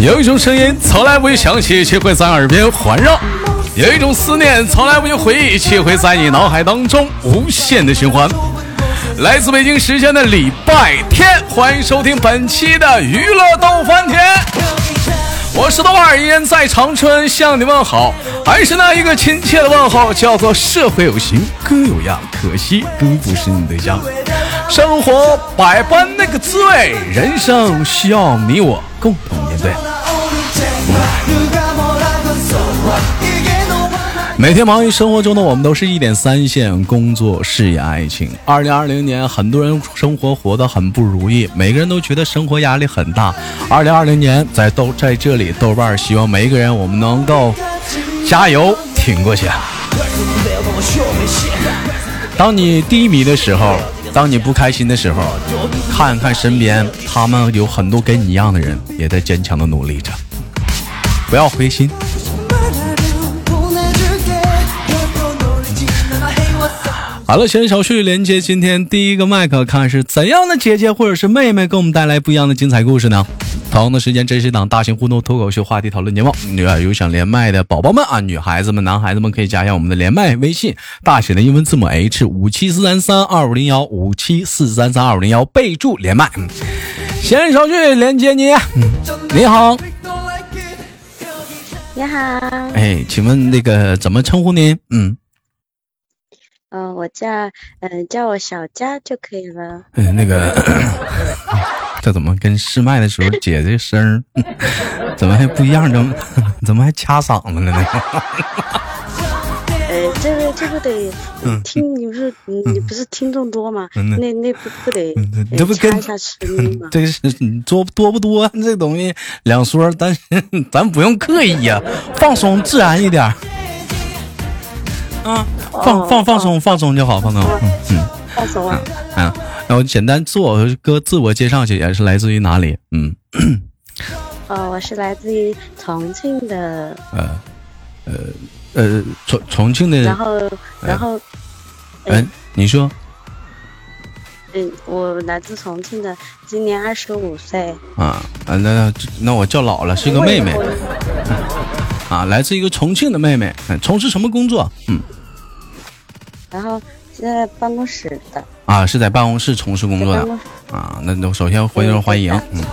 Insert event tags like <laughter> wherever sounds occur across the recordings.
有一种声音从来不会响起，却会在耳边环绕；有一种思念从来不会回忆，却会在你脑海当中无限的循环。来自北京时间的礼拜天，欢迎收听本期的娱乐逗翻天。我是豆瓣，依然在长春向你问好，还是那一个亲切的问候，叫做社会有形，哥有样，可惜哥不是你对象。生活百般那个滋味，人生需要你我共同面对。每天忙于生活中的我们，都是一点三线：工作、事业、爱情。二零二零年，很多人生活活得很不如意，每个人都觉得生活压力很大。二零二零年，在豆在这里，豆瓣希望每一个人，我们能够加油挺过去。当你低迷的时候，当你不开心的时候，看看身边，他们有很多跟你一样的人，也在坚强的努力着。不要灰心。好了，先小旭连接今天第一个麦克，看是怎样的姐姐或者是妹妹给我们带来不一样的精彩故事呢？同样的时间，这是一档大型互动脱口秀话题讨论节目。有想连麦的宝宝们啊，女孩子们、男孩子们可以加一下我们的连麦微信，大写的英文字母 H 五七四三三二五零幺五七四三三二五零幺，备注连麦。先小旭连接你，你好。你好，哎，请问那个怎么称呼您？嗯，嗯，我叫嗯叫我小佳就可以了。嗯，那个 <clears throat> 这怎么跟试麦的时候姐这声怎么还不一样？怎 <laughs> 么怎么还掐嗓子了呢？<laughs> 呃，这个这不得听，你不是你不是听众多吗？那那不不得这不跟？<laughs> 这是多多不多？这东西两说，但是咱不用刻意呀，放松自然一点。啊，放放放松放松就好，放松。嗯嗯，放松啊。嗯，然后简单自我哥自我介绍，姐姐是来自于哪里？嗯。哦，我是来自于重庆的。呃呃。呃，重重庆的，然后，然后，哎，你说，嗯，我来自重庆的，今年二十五岁。啊啊，那那我叫老了，是个妹妹。啊，来自一个重庆的妹妹，从事什么工作？嗯。然后是在办公室的。啊，是在办公室从事工作的。啊，那那首先欢迎欢迎。嗯。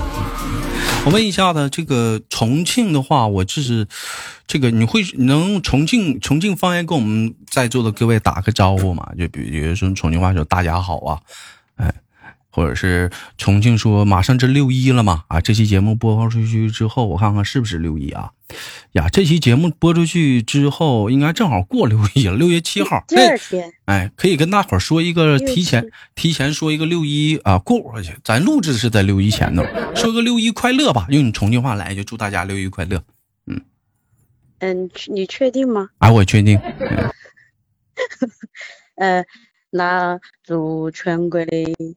我问一下子，这个重庆的话，我就是，这个你会能重庆重庆方言跟我们在座的各位打个招呼吗？就比比如说重庆话说大家好啊，哎。或者是重庆说马上这六一了嘛啊！这期节目播放出去之后，我看看是不是六一啊？呀，这期节目播出去之后，应该正好过六一了，<laughs> 六月七号。第二天，哎，可以跟大伙儿说一个提前提前说一个六一啊过过去。咱录制是在六一前头，<laughs> 说个六一快乐吧，用你重庆话来就祝大家六一快乐。嗯嗯，你确定吗？啊，我确定。<laughs> 呃，那祝全国的。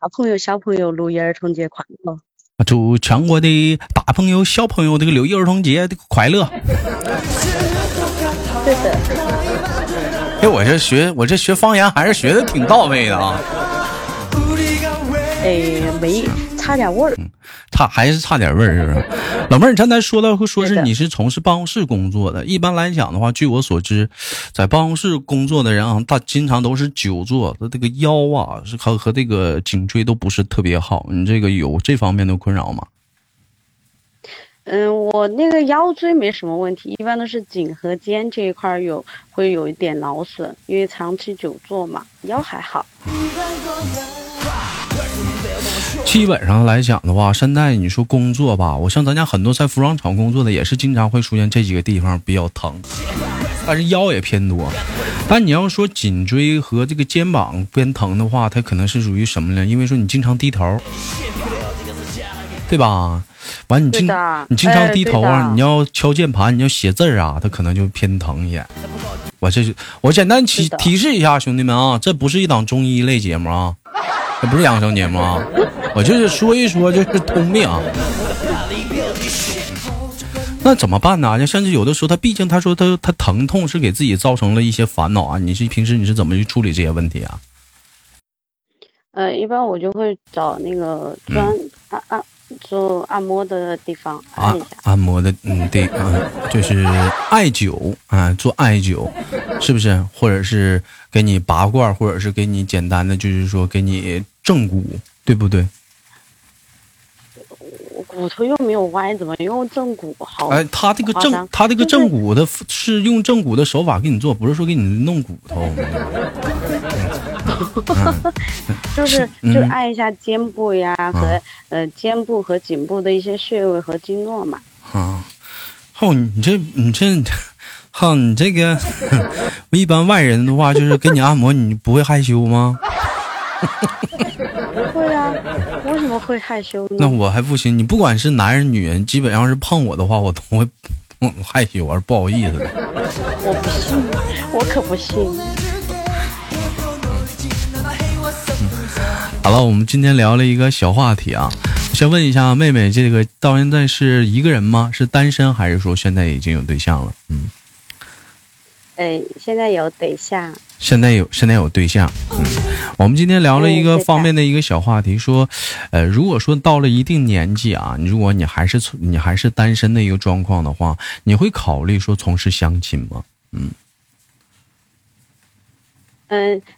大朋友、小朋友，六一儿童节快乐！祝全国的大朋友、小朋友这个六一儿童节快乐！<laughs> 对的。哎，我这学，我这学方言还是学的挺到位的啊。哎，没。差点味儿，差还是差点味儿，是不是？<laughs> 老妹儿，你刚才说到说是你是从事办公室工作的，一般来讲的话，据我所知，在办公室工作的人啊，他经常都是久坐，他这个腰啊是和和这个颈椎都不是特别好。你这个有这方面的困扰吗？嗯，我那个腰椎没什么问题，一般都是颈和肩这一块有会有一点劳损，因为长期久坐嘛，腰还好。基本上来讲的话，现在你说工作吧，我像咱家很多在服装厂工作的，也是经常会出现这几个地方比较疼，但是腰也偏多。但你要说颈椎和这个肩膀偏疼的话，它可能是属于什么呢？因为说你经常低头，对吧？完你经你经常低头啊，你要敲键盘，你要写字啊，它可能就偏疼一点。我这是我简单提提示一下兄弟们啊，这不是一档中医类节目啊。这不是养生节目啊，我就是说一说，就是通病。那怎么办呢？就甚至有的时候，他毕竟他说他他疼痛是给自己造成了一些烦恼啊。你是平时你是怎么去处理这些问题啊？呃，一般我就会找那个专按按做按摩的地方按摩的，嗯，对，嗯，就是艾灸啊，做艾灸，是不是？或者是给你拔罐，或者是给你简单的，就是说给你正骨，对不对？我骨头又没有歪，怎么用正骨？好，哎，他这个正，他这个正骨的是用正骨的手法给你做，不是说给你弄骨头。<laughs> 就是嗯就按一下肩部呀和呃肩部和颈部的一些穴位和经络嘛。啊，后你这你这，哈，你这个一般外人的话，就是给你按摩，你不会害羞吗？不会啊，为什么会害羞呢那？我还不行，你不管是男人女人，基本上是碰我的话，我都会 <laughs> 嗯害羞而不好意思的。我不信，我可不信。好了，我们今天聊了一个小话题啊，先问一下妹妹，这个到现在是一个人吗？是单身还是说现在已经有对象了？嗯，呃，现在有对象，现在有现在有对象。嗯，我们今天聊了一个方面的一个小话题，说，呃，如果说到了一定年纪啊，如果你还是从你还是单身的一个状况的话，你会考虑说从事相亲吗？嗯、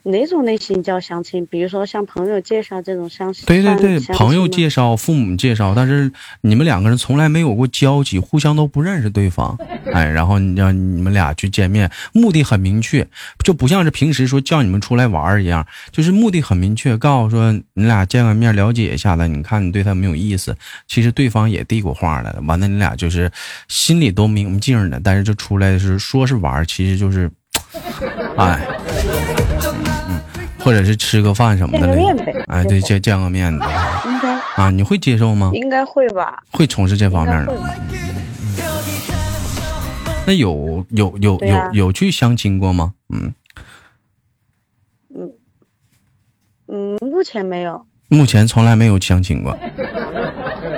哪种类型叫相亲？比如说像朋友介绍这种相亲？对对对，朋友介绍、父母介绍，但是你们两个人从来没有过交集，互相都不认识对方，<laughs> 哎，然后你让你们俩去见面，目的很明确，就不像是平时说叫你们出来玩儿一样，就是目的很明确，告诉说你俩见个面了解一下子，你看你对他没有意思，其实对方也递过话了，完了你俩就是心里都明镜的，但是就出来是说是玩儿，其实就是，<tsk> 哎。嗯或者是吃个饭什么的见个面呗，哎，对，见见个面的，应该啊，你会接受吗？应该会吧？会从事这方面的？那有有有有啊有去相亲过吗？嗯嗯，嗯，目前没有。目前从来没有相亲过。<laughs>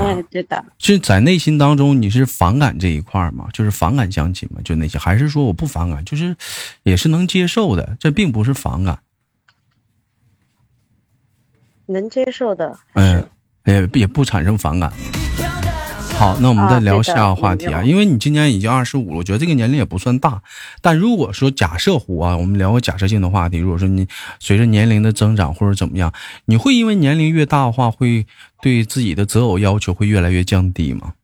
哎，对的，是在内心当中你是反感这一块儿吗？就是反感相亲吗？就那些，还是说我不反感，就是也是能接受的，这并不是反感。能接受的。嗯，也也不产生反感。好，那我们再聊下个话题啊，因为你今年已经二十五了，我觉得这个年龄也不算大。但如果说假设乎啊，我们聊个假设性的话题，如果说你随着年龄的增长或者怎么样，你会因为年龄越大的话，会对自己的择偶要求会越来越降低吗？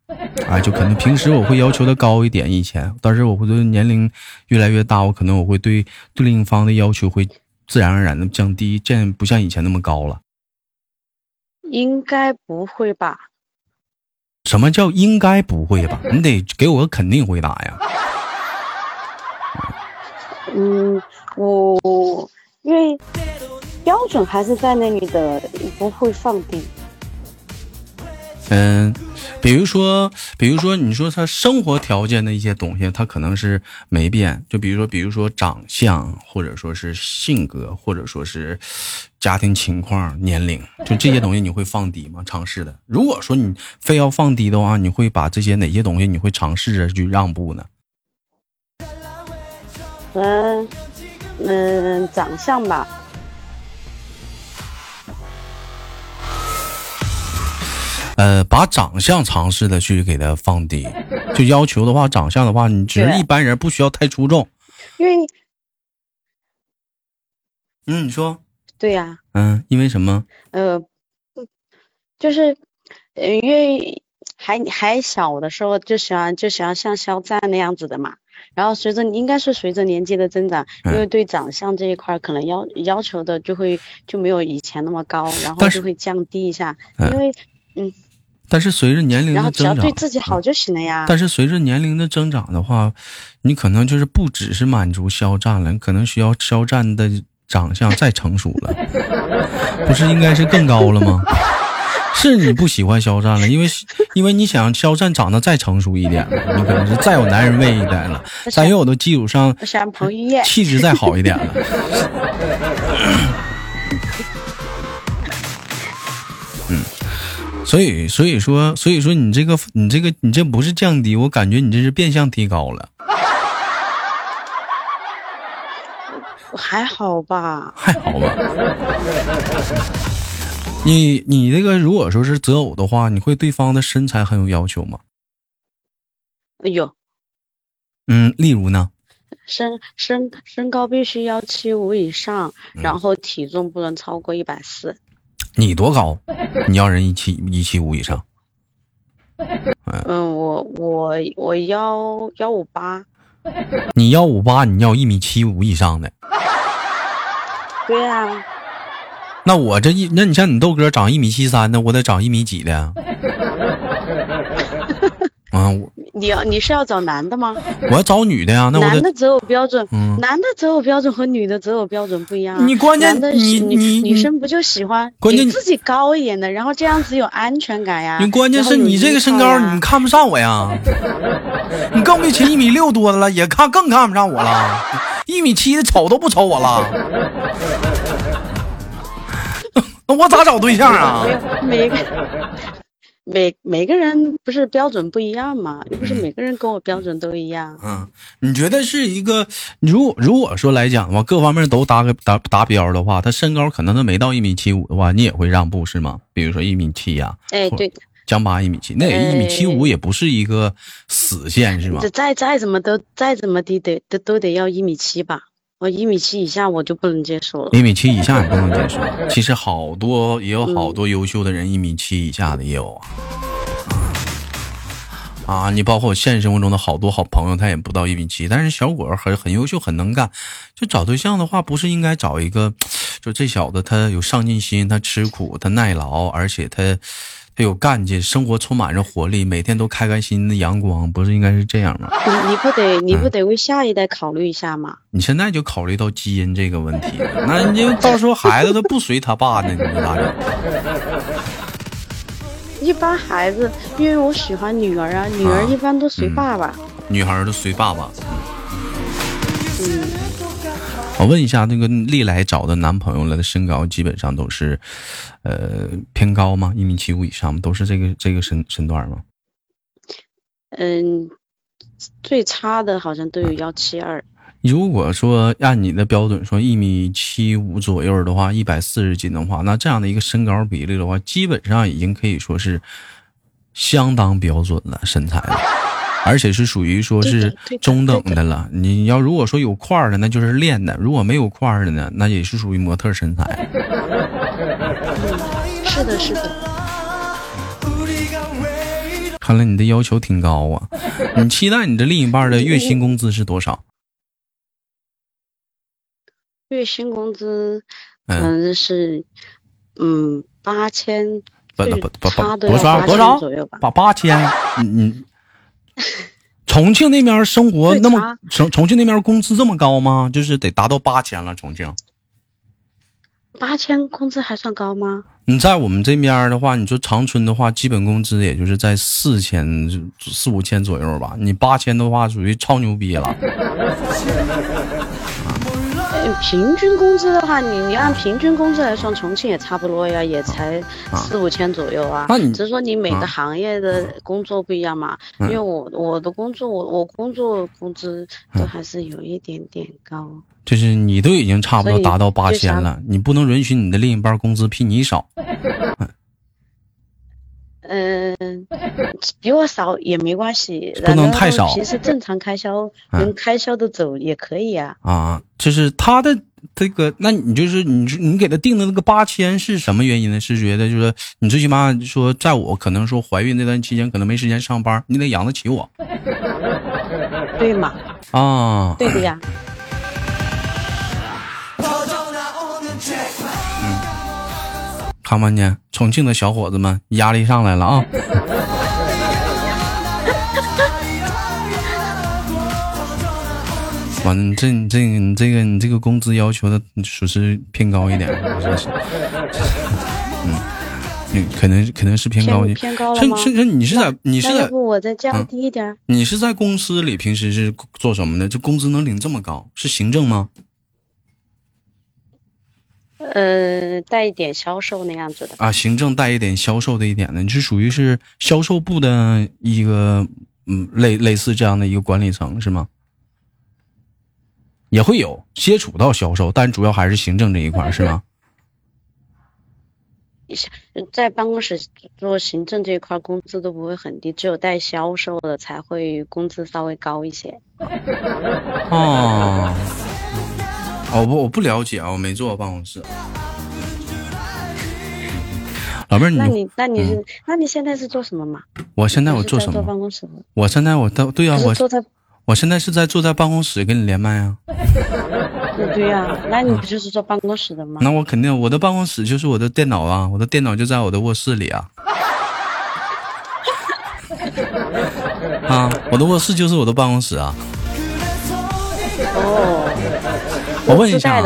啊，就可能平时我会要求的高一点，以前，但是我会对年龄越来越大，我可能我会对对另一方的要求会自然而然的降低，这样不像以前那么高了。应该不会吧？什么叫应该不会吧？<laughs> 你得给我个肯定回答呀！嗯，我因为标准还是在那里的，不会放低。嗯，比如说，比如说，你说他生活条件的一些东西，他可能是没变。就比如说，比如说长相，或者说是性格，或者说是家庭情况、年龄，就这些东西你会放低吗？尝试的。如果说你非要放低的话，你会把这些哪些东西你会尝试着去让步呢？嗯嗯，长相吧，呃，把长相尝试的去给他放低，就要求的话，长相的话，你只是一般人，不需要太出众。因为嗯，你说，对呀、嗯，因为什么？呃，就是呃，因为还还小的时候就喜欢就喜欢像肖战那样子的嘛。然后随着应该是随着年纪的增长，因为嗯对长相这一块可能要要求的就会就没有以前那么高，然后就会降低一下，嗯因为但是随着年龄然后只要的增长，对自己好就行了呀。但是随着年龄的增长的话，你可能就是不只是满足肖战了，你可能需要肖战的长相再成熟了，<laughs> 不是应该是更高了吗？<laughs> 是你不喜欢肖战了，因为因为你想肖战长得再成熟一点了，你可能是再有男人味一点了，在有的基础上气质再好一点了。<laughs> 所以所以说所以说你这个你这个你这不是降低，我感觉你这是变相提高了，还好吧？还好吧？你你这个如果说是择偶的话，你会对方的身材很有要求吗？有嗯，例如呢？身身身高必须要七五以上，嗯然后体重不能超过一百四。你多高？你要人一七一七五以上？嗯，我我我幺幺五八，你幺五八，你要一米七五以上的。对啊，那我这一，那你像你豆哥长一米七三的，我得长一米几的。啊，我你要你是要找男的吗？我要找女的呀，那我男的择偶标准，嗯男的择偶标准和女的择偶标准不一样啊。你关键你你你女生不就喜欢关键比自己高一点的，然后这样子有安全感呀。你关键是你这个身高，你看不上我呀？你更别提一米六多的了，也看更看不上我了。一米七的瞅都不瞅我了，<laughs> 那我咋找对象啊没？有每每每个人不是标准不一样嘛，又不是每个人跟我标准都一样。嗯，你觉得是一个，如果如果说来讲的话，各方面都达个达达标的话，他身高可能他没到一米七五的话，你也会让步是吗？比如说一米七呀、哎，或对，江八一米七，那也一米七五也不是一个死线是吗这？再再怎么都再怎么的得都都得要一米七吧。我一米七以下我就不能接受了。一米七以下也不能接受。其实好多也有好多优秀的人，一米七以下的也有啊。啊，你包括我现实生活中的好多好朋友，他也不到一米七，但是小伙儿很很优秀，很能干。就找对象的话，不是应该找一个，就这小子他有上进心，他吃苦，他耐劳，而且他他有干劲，生活充满着活力，每天都开开心心的阳光，不是应该是这样吗？你你不得你嗯不得为下一代考虑一下吗？你现在就考虑到基因这个问题，那你就到时候孩子都不随他爸呢，你说咋整？<laughs> 一般孩子，因为我喜欢女儿啊，女儿啊一般都随爸爸。女孩都随爸爸。嗯，我问一下，那个历来找的男朋友了的身高基本上都是，呃，偏高吗？一米七五以上吗？都是这个这个身身段吗？嗯，最差的好像都有幺七二。如果说按你的标准说一米七五左右的话，一百四十斤的话，那这样的一个身高比例的话，基本上已经可以说是相当标准了身材了，而且是属于说是中等的了。你要如果说有块儿的，那就是练的；如果没有块儿的呢，那也是属于模特身材。<laughs> 是的，是的。看来你的要求挺高啊！<laughs> 你期待你的另一半的月薪工资是多少？月薪工资，嗯，嗯，是，嗯，八千，不不不不多少多少左右吧？八八千？你你 <laughs> 重庆那边生活那么重重庆那边工资这么高吗？就是得达到八千了。重庆，八千工资还算高吗？你在我们这边的话，你说长春的话，基本工资也就是在四千四五千左右吧。你八千的话，属于超牛逼了。呃平均工资的话，你你按平均工资来算，重庆也差不多呀，也才四五千左右啊。那你只是说你每啊个行业的工作不一样嘛。嗯因为我我的工作，我我工作工资都嗯还是有一点点高。就是你都已经差不多达到八千了，你不能允许你的另一半工资比你少。嗯，比我少也没关系，<laughs> 不能太少平时正常开销 <laughs> 嗯能开销的走也可以啊。啊，就是他的这个，那你就是你你给他定的那个八千是什么原因呢？是觉得就是你最起码说，在我可能说怀孕那段期间，可能没时间上班，你得养得起我 <laughs> 对嘛？啊。对的呀。看没见，重庆的小伙子们压力上来了啊！<laughs> 完了，你这你这个你这个你这个工资要求的属实偏高一点，是是，嗯，你，可能可能是偏高一点。偏偏高了吗？是是是，你是在你是在不我再嗯降低一点儿？你是在公司里平时是做什么的？这工资能领这么高，是行政吗？呃，带一点销售那样子的。啊，行政带一点销售的一点的，你是属于是销售部的一个嗯类类似这样的一个管理层是吗？也会有接触到销售，但主要还是行政这一块是吗？在办公室做行政这一块，工资都不会很低，只有带销售的才会工资稍微高一些。<laughs> 哦，我不我不了解啊，我没坐过办公室。老妹儿，那你那你是那你现在是做什么嘛？我现在我做什么？坐办公室。我现在我到对啊，我坐在。我现在是在坐在办公室跟你连麦啊。<laughs> 对呀，那你不就是坐办公室的吗？那我肯定，我的办公室就是我的电脑啊，我的电脑就在我的卧室里啊。<laughs> 啊，我的卧室就是我的办公室啊。哦，我问一下，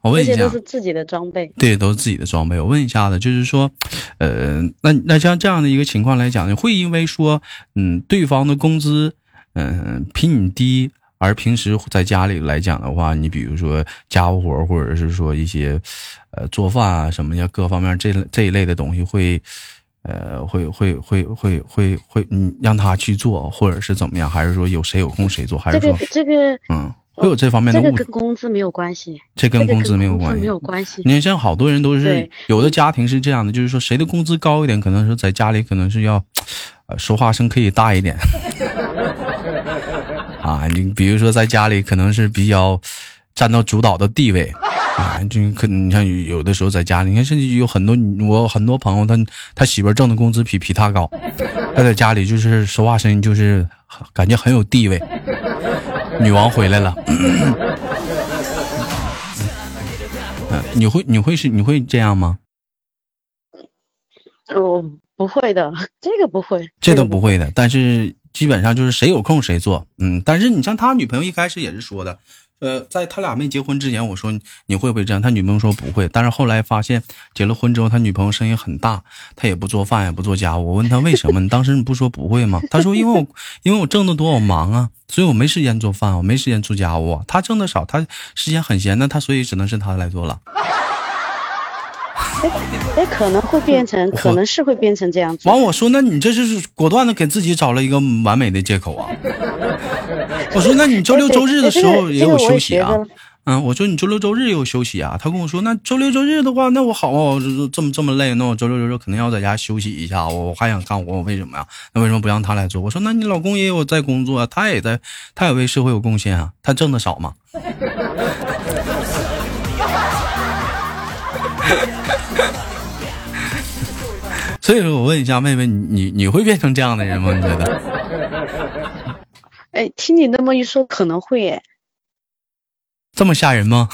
我问一下，都是自己的装备。对，都是自己的装备。我问一下子，就是说，呃，那那像这样的一个情况来讲，会因为说，嗯，对方的工资。嗯，比你低，而平时在家里来讲的话，你比如说家务活，或者是说一些，呃，做饭啊什么呀，各方面这这一类的东西，会，呃，会会会会会会，嗯，让他去做，或者是怎么样？还是说有谁有空谁做？还是说这个嗯，会有这方面的？这个跟工资没有关系，这跟工资没有关系，没有关系。你看，像好多人都是有的家庭是这样的，就是说谁的工资高一点，可能是在家里可能是要，呃，说话声可以大一点。<laughs> 啊，你比如说在家里可能是比较占到主导的地位啊，就可你像有的时候在家里，你看甚至有很多我很多朋友，他他媳妇挣的工资比比他高，他在家里就是说话声音就是感觉很有地位，女王回来了。<laughs> 嗯，你会你会是你会这样吗？我不会的，<laughs> 这个不会，这都不会的，但是。基本上就是谁有空谁做，嗯，但是你像他女朋友一开始也是说的，呃，在他俩没结婚之前，我说你会不会这样？他女朋友说不会，但是后来发现结了婚之后，他女朋友声音很大，他也不做饭也不做家务。我问他为什么？你当时你不说不会吗？他说因为我因为我挣得多，我忙啊，所以我没时间做饭，我没时间做家务。他挣的少，他时间很闲，那他所以只能是他来做了。哎，可能会变成，<laughs> 可能是会变成这样子。完，我说，那你这是果断的给自己找了一个完美的借口啊！<laughs> 我说，那你周六周日的时候也有休息啊？嗯，我说你周六周日也有休息啊？他跟我说，那周六周日的话，那我好啊，这么这么累，那我周六周日肯定要在家休息一下。我我还想干活，我为什么呀？那为什么不让他来做？我说，那你老公也有在工作，他也在，他也为社会有贡献啊，他挣的少吗？所以说我问一下妹妹，你你你会变成这样的人吗？你觉得？哎，听你那么一说，可能会哎。这么吓人吗？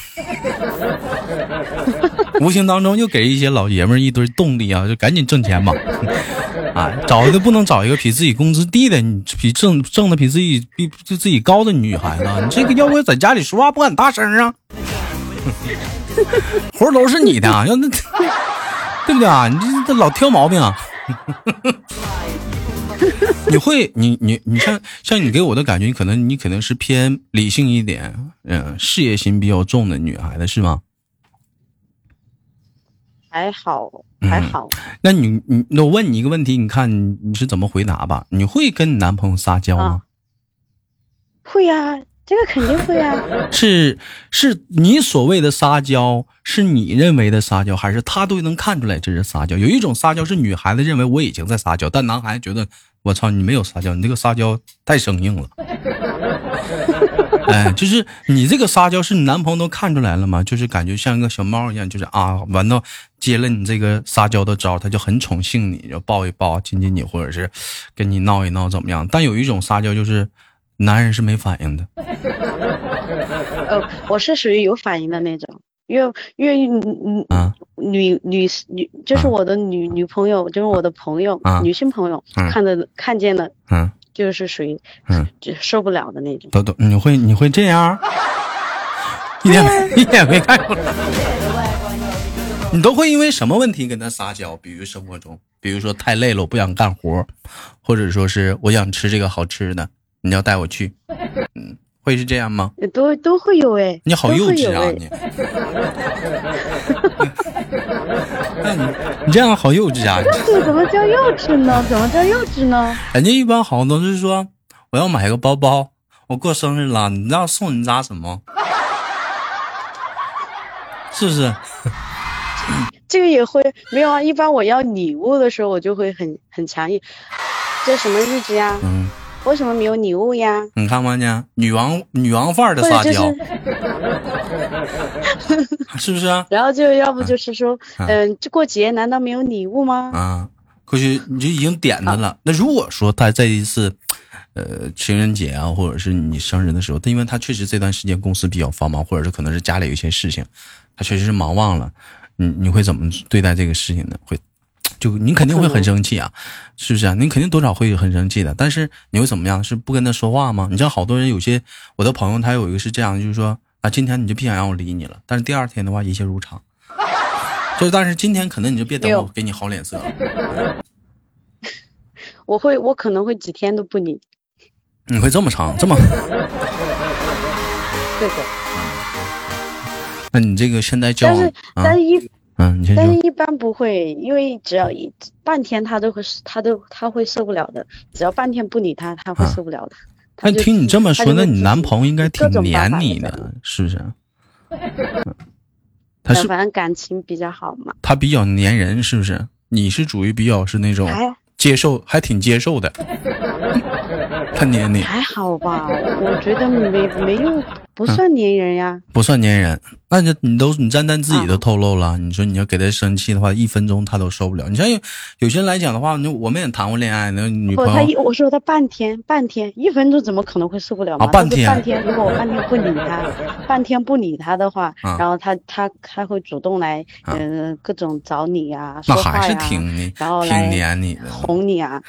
无形当中又给一些老爷们一堆动力啊，就赶紧挣钱吧！啊，找一个不能找一个比自己工资低的，你比挣挣的比自己比就自己高的女孩子，你这个要不在家里说话不敢大声啊？<laughs> 活都是你的，<laughs> 要那。对不对啊？你这这老挑毛病啊！<laughs> 你会，你你你像像你给我的感觉，你可能你可能是偏理性一点，嗯，事业心比较重的女孩子是吗？还好，还好。那你你那我问你一个问题，你看你你是怎么回答吧？你会跟你男朋友撒娇吗？会呀。这个肯定会啊！<laughs> 是是你所谓的撒娇，是你认为的撒娇，还是他都能看出来这是撒娇？有一种撒娇是女孩子认为我已经在撒娇，但男孩子觉得我操你没有撒娇，你这个撒娇太生硬了。<laughs> 哎，就是你这个撒娇是你男朋友都看出来了吗？就是感觉像一个小猫一样，就是啊，完到接了你这个撒娇的招，他就很宠幸你，就抱一抱、亲亲你，或者是跟你闹一闹怎么样？但有一种撒娇就是。男人是没反应的，<laughs> 呃，我是属于有反应的那种，因为因为女女女女就是我的女女朋友，就是我的朋友，女性朋友看的看见了，嗯，就是属于嗯就受不了的那种。都都，你会你会这样？<laughs> 一点一点没看出来。你都会因为什么问题跟他撒娇？比如生活中，比如说太累了，我不想干活，或者说是我想吃这个好吃的。你要带我去，嗯，会是这样吗？都都会有哎，你好幼稚啊你！<laughs> 那你你这样好幼稚啊！这怎么叫幼稚呢？怎么叫幼稚呢？人家一般好像都是说，我要买个包包，我过生日了，你知道送你家什么？是不是？这个也会没有啊。一般我要礼物的时候，我就会很很强硬。这什么日子呀？嗯。为什么没有礼物呀？你看看呢？女王女王范儿的撒娇，<laughs> 是不是啊？然后就要不就是说，嗯，这过节难道没有礼物吗？啊，过去你就已经点他了。那如果说他这一次，呃，情人节啊，或者是你生日的时候，他因为他确实这段时间公司比较繁忙，或者是可能是家里有一些事情，他确实是忙忘了。你你会怎么对待这个事情呢？会？就你肯定会很生气啊，是不是啊？你肯定多少会很生气的。但是你会怎么样？是不跟他说话吗？你知道好多人有些我的朋友，他有一个是这样，就是说啊，今天你就别想让我理你了。但是第二天的话，一切如常。<laughs> 就但是今天可能你就别等我给你好脸色。我会，我可能会几天都不理。你会这么长这么？对的。那你这个现在交往，但是但是一。嗯，但是一般不会，因为只要一半天，他都会，他都他会受不了的。只要半天不理他，他会受不了的。那听你这么说，那你男朋友应该挺黏你的，是不是？<laughs> 他是反正感情比较好嘛。他比较粘人，是不是？你是属于比较是那种接受，还挺接受的。<laughs> 他黏你还好吧？我觉得没没有。不算粘人呀，不算粘人。那你你都你单单自己都透露了，你说你要给他生气的话，一分钟他都受不了。你像有有些人来讲的话，那我们也谈过恋爱，那女朋友他一我说他半天半天一分钟怎么可能会受不了？啊，半天半天，如果我半天不理他，半天不理他的话，然后他他他会主动来嗯各种找你呀，那还是挺然后挺黏你的，哄你啊。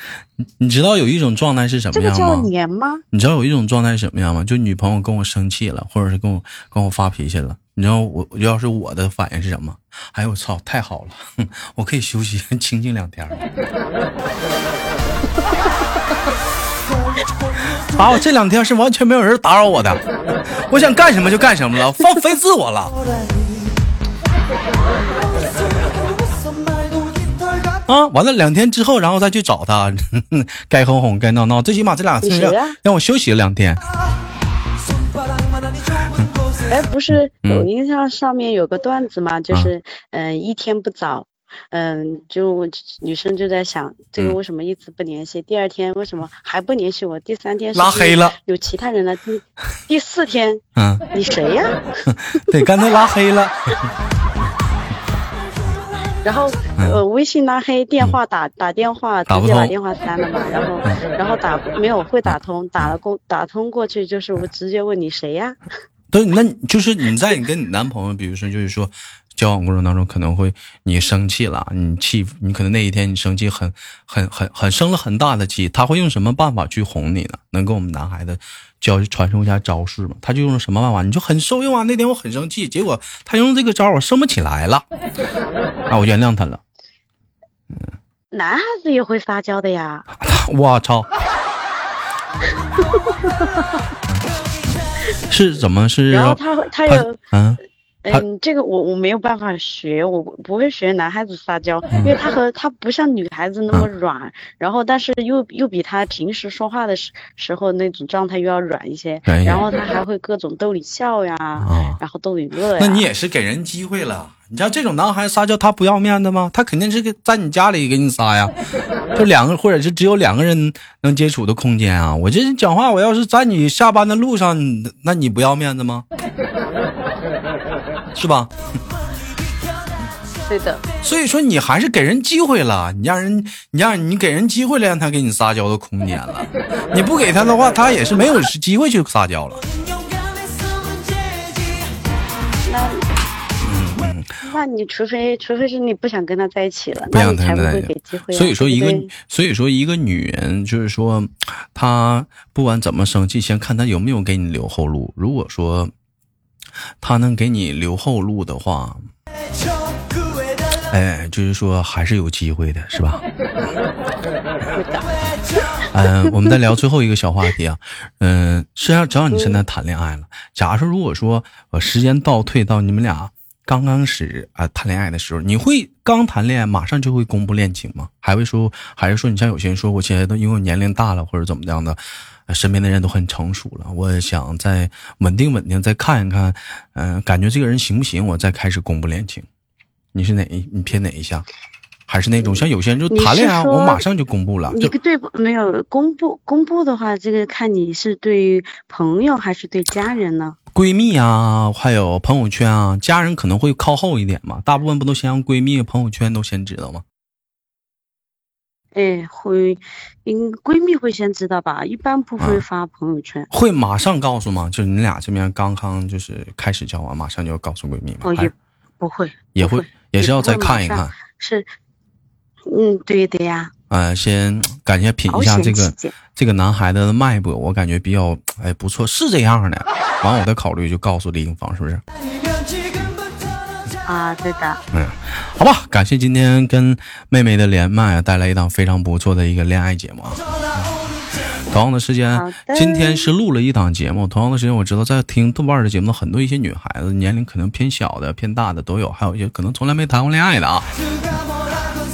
你知道有一种状态是什么样吗？这个叫黏吗？你知道有一种状态是什么样吗？就女朋友跟我生气了，或者是跟我跟我发脾气了，你知道我要是我的反应是什么？哎呦我操，太好了，我可以休息清静两天。啊，我这两天是完全没有人打扰我的，我想干什么就干什么了，放飞自我了。啊，完了两天之后，然后再去找他，<laughs> 该哄哄，该闹闹，最起码这两天让我休息了两天。哎，不是抖音上上面有个段子吗？就是嗯，一天不早，嗯，就女生就在想，这个为什么一直不联系？第二天为什么还不联系我？第三天拉黑了，有其他人了。第第四天，嗯，你谁呀？<laughs> 对，刚才拉黑了。<laughs> 然后呃，微信拉黑，电话打打电话直接把电话删了嘛。然后然后打没有会打通，打了过打通过去就是我直接问你谁呀？对，那就是你在你跟你男朋友，比如说就是说交往过程当中可能会你生气了，你气你可能那一天你生气很很很很生了很大的气，他会用什么办法去哄你呢？能跟我们男孩子教传授一下招式吗？他就用什么办法？你就很受用啊！那天我很生气，结果他用这个招我生不起来了，那我原谅他了。嗯，男孩子也会撒娇的呀。<laughs> 我操！<laughs> 是怎么是？然后他他有嗯嗯，这个我我没有办法学，我不会学男孩子撒娇，因为他和他不像女孩子那么软，然后但是又又比他平时说话的时时候那种状态又要软一些，然后他还会各种逗你笑呀，然后逗你乐呀。那你也是给人机会了。你像这种男孩撒娇，他不要面子吗？他肯定是在你家里给你撒呀，就两个或者是只有两个人能接触的空间啊。我这讲话，我要是在你下班的路上，那你不要面子吗？<laughs> 是吧？对的。所以说你还是给人机会了，你让人，你让你给人机会了，让他给你撒娇的空间了。你不给他的话，他也是没有机会去撒娇了。那你除非除非是你不想跟他在一起了，那你才不会给机会。所以说一个所以说一个女人就是说，她不管怎么生气，先看她有没有给你留后路。如果说她能给你留后路的话，哎，就是说还是有机会的，是吧？<laughs> 嗯，我们再聊最后一个小话题啊。嗯，实际上只要你现在谈恋爱了，假如说如果说呃时间倒退到你们俩。刚刚始啊谈恋爱的时候，你会刚谈恋爱马上就会公布恋情吗？还会说，还是说你像有些人说，我现在都因为我年龄大了或者怎么样的，身边的人都很成熟了，我想再稳定稳定再看一看，嗯，感觉这个人行不行，我再开始公布恋情。你是哪一？你偏哪一项？还是那种像有些人就谈恋爱，我马上就公布了。你对不？没有公布，公布的话，这个看你是对朋友还是对家人呢？闺蜜啊，还有朋友圈啊，家人可能会靠后一点嘛。大部分不都先让闺蜜、朋友圈都先知道吗？哎，会，嗯闺蜜会先知道吧？一般不会发朋友圈。会马上告诉吗？就是你俩这边刚刚就是开始交往，马上就要告诉闺蜜吗？哦，也不会，也会，也是要再看一看。是，嗯，对的呀。呃，先感谢品一下这个这个男孩子的脉搏，我感觉比较哎不错，是这样的。完，我再考虑就告诉李英芳，是不是？啊，对的。嗯，好吧，感谢今天跟妹妹的连麦，带来一档非常不错的一个恋爱节目啊。同样的时间，今天是录了一档节目。同样的时间，我知道在听豆瓣的节目，很多一些女孩子年龄可能偏小的、偏大的都有，还有一些可能从来没谈过恋爱的啊。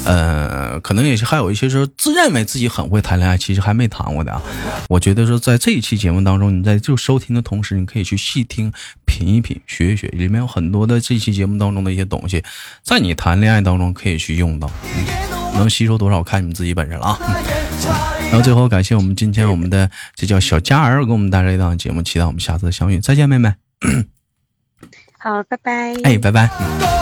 呃，可能也是还有一些说自认为自己很会谈恋爱，其实还没谈过的啊。我觉得说在这一期节目当中，你在就收听的同时，你可以去细听、品一品、学一学，里面有很多的这期节目当中的一些东西，在你谈恋爱当中可以去用到，能吸收多少看你们自己本人了啊。然后最后感谢我们今天我们的这叫小佳儿给我们带来一档节目，期待我们下次的相遇，再见，妹妹。好，拜拜。哎，拜拜。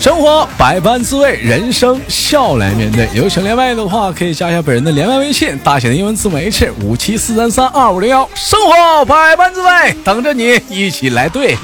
生活百般滋味，人生笑来面对。有想连麦的话，可以加一下本人的连麦微信，大写的英文字母 H 五七四三三二五零幺。生活百般滋味，等着你一起来对。